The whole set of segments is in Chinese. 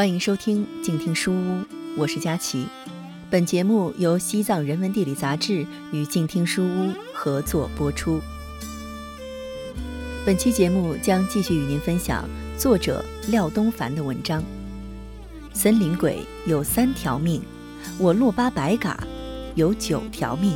欢迎收听静听书屋，我是佳琪。本节目由西藏人文地理杂志与静听书屋合作播出。本期节目将继续与您分享作者廖东凡的文章《森林鬼有三条命，我洛巴白嘎有九条命》。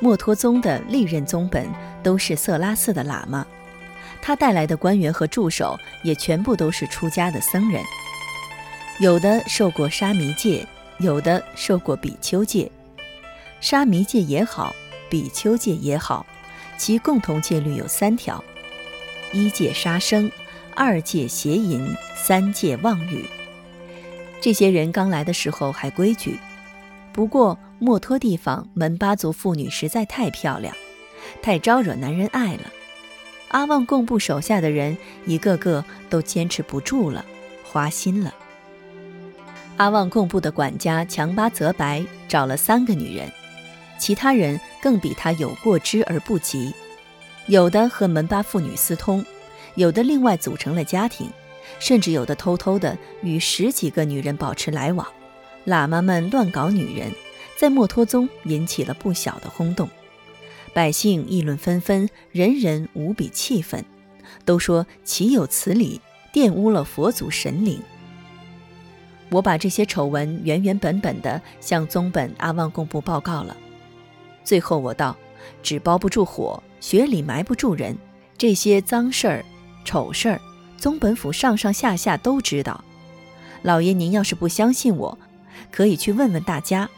墨脱宗的历任宗本都是色拉寺的喇嘛，他带来的官员和助手也全部都是出家的僧人，有的受过沙弥戒，有的受过比丘戒。沙弥戒也好，比丘戒也好，其共同戒律有三条：一戒杀生，二戒邪淫，三戒妄语。这些人刚来的时候还规矩，不过。墨脱地方门巴族妇女实在太漂亮，太招惹男人爱了。阿旺贡布手下的人一个个都坚持不住了，花心了。阿旺贡布的管家强巴泽白找了三个女人，其他人更比他有过之而不及。有的和门巴妇女私通，有的另外组成了家庭，甚至有的偷偷的与十几个女人保持来往。喇嘛们乱搞女人。在墨脱宗引起了不小的轰动，百姓议论纷纷，人人无比气愤，都说岂有此理，玷污了佛祖神灵。我把这些丑闻原原本本的向宗本阿旺贡布报告了。最后我道：纸包不住火，雪里埋不住人，这些脏事儿、丑事儿，宗本府上上下下都知道。老爷您要是不相信我，可以去问问大家。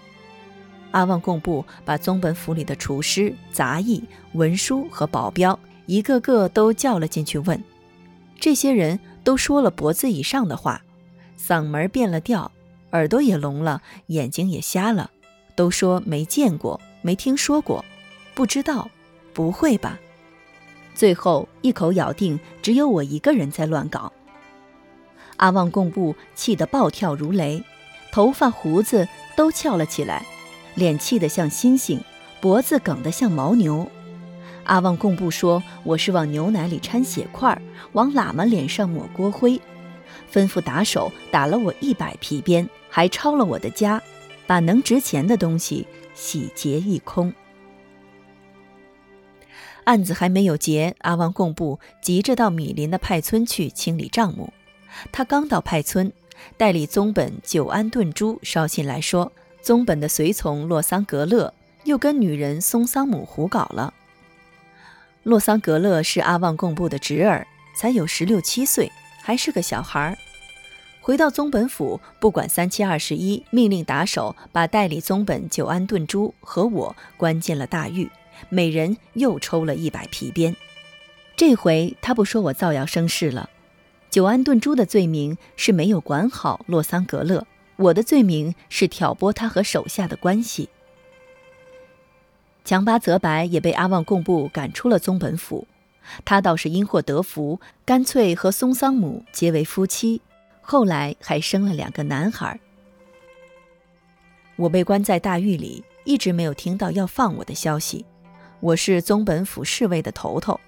阿旺贡布把宗本府里的厨师、杂役、文书和保镖一个个都叫了进去问，这些人都说了脖子以上的话，嗓门变了调，耳朵也聋了，眼睛也瞎了，都说没见过、没听说过、不知道、不会吧？最后一口咬定只有我一个人在乱搞。阿旺贡布气得暴跳如雷，头发胡子都翘了起来。脸气得像猩猩，脖子梗得像牦牛。阿旺贡布说：“我是往牛奶里掺血块，往喇嘛脸上抹锅灰，吩咐打手打了我一百皮鞭，还抄了我的家，把能值钱的东西洗劫一空。”案子还没有结，阿旺贡布急着到米林的派村去清理账目。他刚到派村，代理宗本久安顿珠捎信来说。宗本的随从洛桑格勒又跟女人松桑姆胡搞了。洛桑格勒是阿旺贡布的侄儿，才有十六七岁，还是个小孩儿。回到宗本府，不管三七二十一，命令打手把代理宗本久安顿珠和我关进了大狱，每人又抽了一百皮鞭。这回他不说我造谣生事了。久安顿珠的罪名是没有管好洛桑格勒。我的罪名是挑拨他和手下的关系。强巴泽白也被阿旺贡布赶出了宗本府，他倒是因祸得福，干脆和松桑姆结为夫妻，后来还生了两个男孩。我被关在大狱里，一直没有听到要放我的消息。我是宗本府侍卫的头头，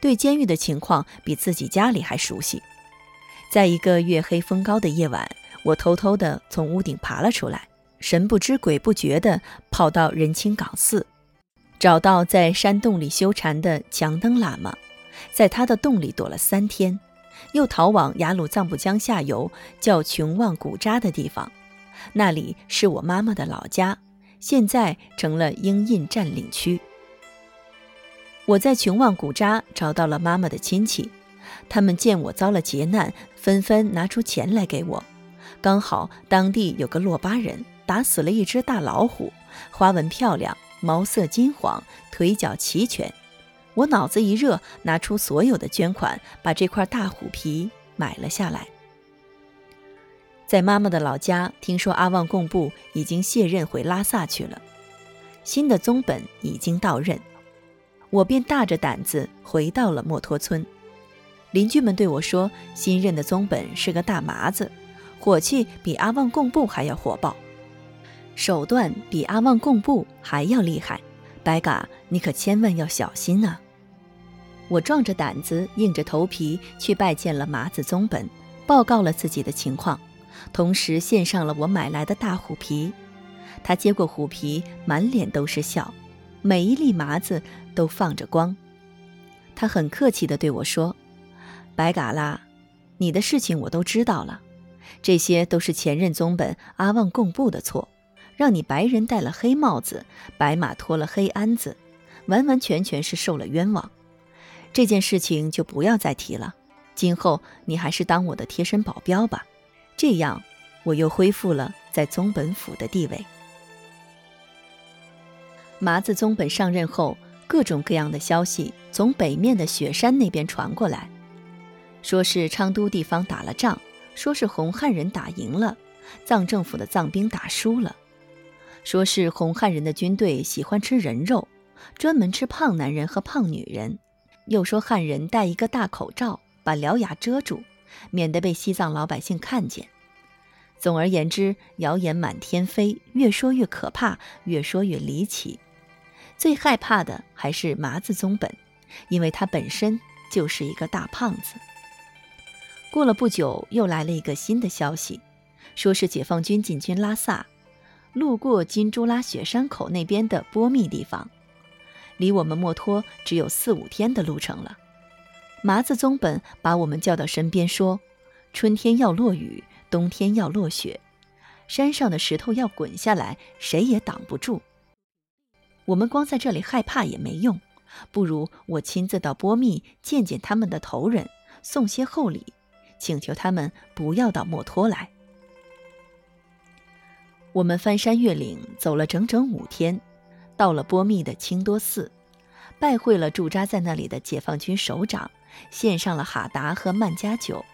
对监狱的情况比自己家里还熟悉。在一个月黑风高的夜晚。我偷偷地从屋顶爬了出来，神不知鬼不觉地跑到仁清岗寺，找到在山洞里修禅的强登喇嘛，在他的洞里躲了三天，又逃往雅鲁藏布江下游叫琼旺古扎的地方，那里是我妈妈的老家，现在成了英印占领区。我在琼旺古扎找到了妈妈的亲戚，他们见我遭了劫难，纷纷拿出钱来给我。刚好当地有个洛巴人打死了一只大老虎，花纹漂亮，毛色金黄，腿脚齐全。我脑子一热，拿出所有的捐款，把这块大虎皮买了下来。在妈妈的老家，听说阿旺贡布已经卸任回拉萨去了，新的宗本已经到任，我便大着胆子回到了墨脱村。邻居们对我说，新任的宗本是个大麻子。火气比阿旺贡布还要火爆，手段比阿旺贡布还要厉害。白嘎，你可千万要小心啊！我壮着胆子，硬着头皮去拜见了麻子宗本，报告了自己的情况，同时献上了我买来的大虎皮。他接过虎皮，满脸都是笑，每一粒麻子都放着光。他很客气地对我说：“白嘎啦，你的事情我都知道了，这些都是前任宗本阿旺贡布的错，让你白人戴了黑帽子，白马脱了黑鞍子，完完全全是受了冤枉。”这件事情就不要再提了，今后你还是当我的贴身保镖吧，这样我又恢复了在宗本府的地位。麻子宗本上任后，各种各样的消息从北面的雪山那边传过来，说是昌都地方打了仗，说是红汉人打赢了，藏政府的藏兵打输了，说是红汉人的军队喜欢吃人肉，专门吃胖男人和胖女人。又说汉人戴一个大口罩，把獠牙遮住，免得被西藏老百姓看见。总而言之，谣言满天飞，越说越可怕，越说越离奇。最害怕的还是麻子宗本，因为他本身就是一个大胖子。过了不久，又来了一个新的消息，说是解放军进军拉萨，路过金珠拉雪山口那边的波密地方。离我们墨脱只有四五天的路程了。麻子宗本把我们叫到身边说：“春天要落雨，冬天要落雪，山上的石头要滚下来，谁也挡不住。我们光在这里害怕也没用，不如我亲自到波密见见他们的头人，送些厚礼，请求他们不要到墨脱来。”我们翻山越岭，走了整整五天。到了波密的清多寺，拜会了驻扎在那里的解放军首长，献上了哈达和曼加酒。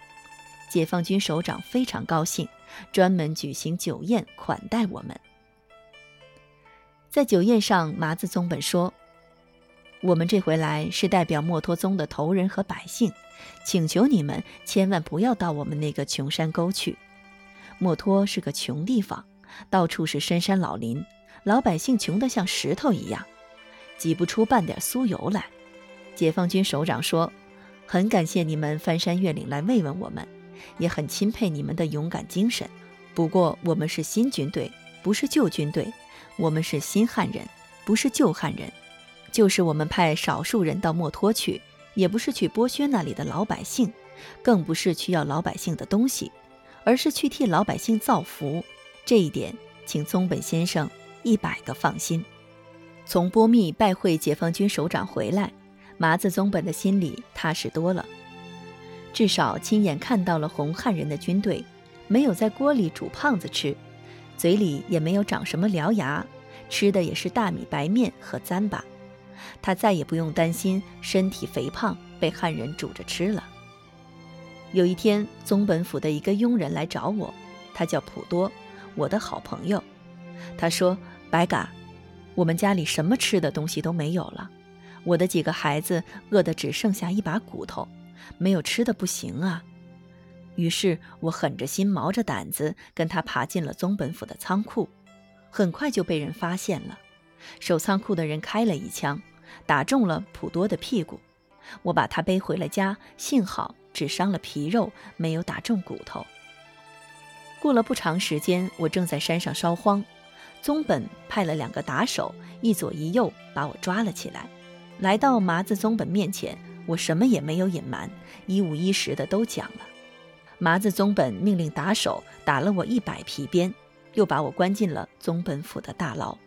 解放军首长非常高兴，专门举行酒宴款待我们。在酒宴上，麻子宗本说：“我们这回来是代表墨脱宗的头人和百姓，请求你们千万不要到我们那个穷山沟去。墨脱是个穷地方，到处是深山老林。”老百姓穷得像石头一样，挤不出半点酥油来。解放军首长说：“很感谢你们翻山越岭来慰问我们，也很钦佩你们的勇敢精神。不过我们是新军队，不是旧军队；我们是新汉人，不是旧汉人。就是我们派少数人到墨脱去，也不是去剥削那里的老百姓，更不是去要老百姓的东西，而是去替老百姓造福。这一点，请宗本先生。”一百个放心。从波密拜会解放军首长回来，麻子宗本的心里踏实多了。至少亲眼看到了红汉人的军队，没有在锅里煮胖子吃，嘴里也没有长什么獠牙，吃的也是大米白面和糌粑。他再也不用担心身体肥胖被汉人煮着吃了。有一天，宗本府的一个佣人来找我，他叫普多，我的好朋友。他说。白嘎，我们家里什么吃的东西都没有了，我的几个孩子饿得只剩下一把骨头，没有吃的不行啊。于是我狠着心，毛着胆子跟他爬进了宗本府的仓库，很快就被人发现了。守仓库的人开了一枪，打中了普多的屁股。我把他背回了家，幸好只伤了皮肉，没有打中骨头。过了不长时间，我正在山上烧荒。宗本派了两个打手，一左一右把我抓了起来，来到麻子宗本面前，我什么也没有隐瞒，一五一十的都讲了。麻子宗本命令打手打了我一百皮鞭，又把我关进了宗本府的大牢。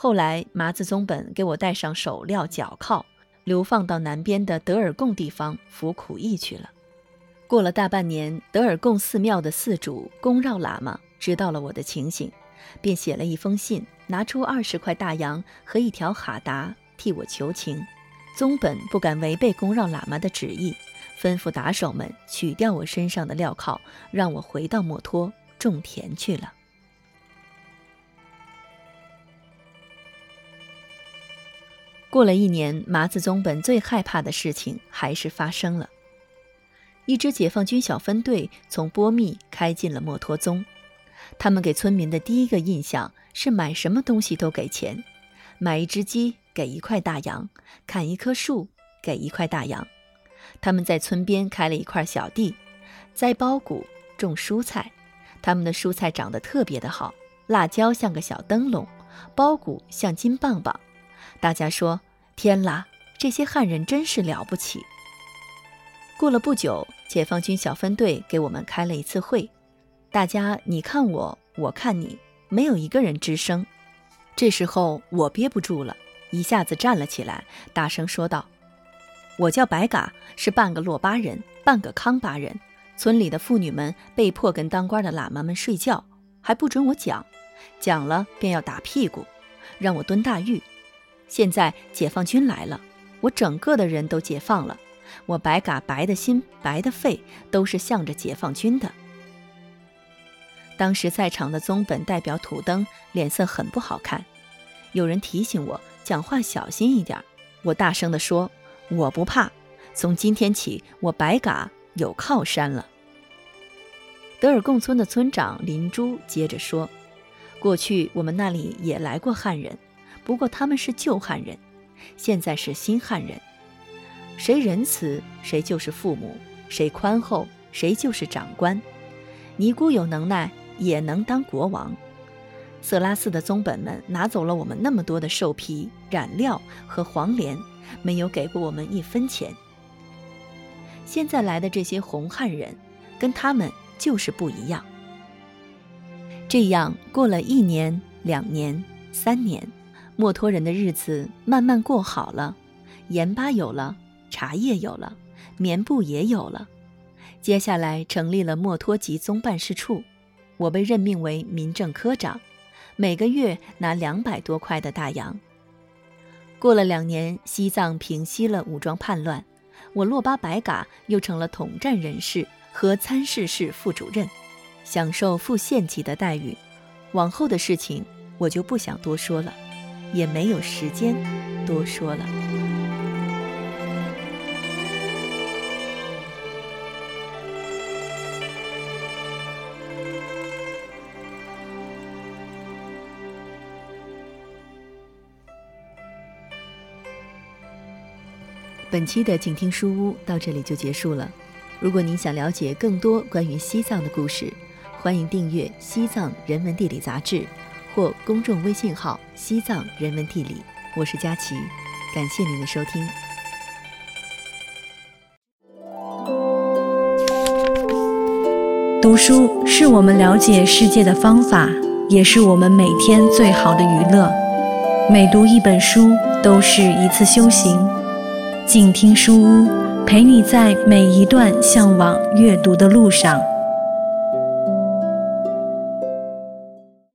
后来麻子宗本给我戴上手镣脚铐，流放到南边的德尔贡地方服苦役去了。过了大半年，德尔贡寺庙的寺主宫绕喇嘛知道了我的情形。便写了一封信，拿出二十块大洋和一条哈达替我求情。宗本不敢违背宫让喇嘛的旨意，吩咐打手们取掉我身上的镣铐，让我回到墨脱种田去了。过了一年，麻子宗本最害怕的事情还是发生了。一支解放军小分队从波密开进了墨脱宗。他们给村民的第一个印象是买什么东西都给钱，买一只鸡给一块大洋，砍一棵树给一块大洋。他们在村边开了一块小地，栽苞谷，种蔬菜。他们的蔬菜长得特别的好，辣椒像个小灯笼，苞谷像金棒棒。大家说：“天啦，这些汉人真是了不起。”过了不久，解放军小分队给我们开了一次会，大家你看我，我看你，没有一个人吱声。这时候我憋不住了，一下子站了起来，大声说道：“我叫白嘎，是半个洛巴人，半个康巴人。村里的妇女们被迫跟当官的喇嘛们睡觉，还不准我讲，讲了便要打屁股，让我蹲大狱。现在解放军来了，我整个的人都解放了。”我白嘎白的心，白的肺，都是向着解放军的。当时在场的宗本代表土登脸色很不好看，有人提醒我讲话小心一点。我大声地说：“我不怕，从今天起，我白嘎有靠山了。”德尔贡村的村长林珠接着说：“过去我们那里也来过汉人，不过他们是旧汉人，现在是新汉人。”谁仁慈，谁就是父母；谁宽厚，谁就是长官。尼姑有能耐，也能当国王。色拉寺的宗本们拿走了我们那么多的兽皮、染料和黄连，没有给过我们一分钱。现在来的这些红汉人，跟他们就是不一样。这样过了一年、两年、三年，墨脱人的日子慢慢过好了，盐巴有了。茶叶有了，棉布也有了，接下来成立了墨脱集宗办事处，我被任命为民政科长，每个月拿两百多块的大洋。过了两年，西藏平息了武装叛乱，我洛巴白嘎又成了统战人士和参事室副主任，享受副县级的待遇。往后的事情我就不想多说了，也没有时间多说了。本期的静听书屋到这里就结束了。如果您想了解更多关于西藏的故事，欢迎订阅《西藏人文地理》杂志或公众微信号“西藏人文地理”。我是佳琪，感谢您的收听。读书是我们了解世界的方法，也是我们每天最好的娱乐。每读一本书，都是一次修行。静听书屋，陪你在每一段向往阅读的路上。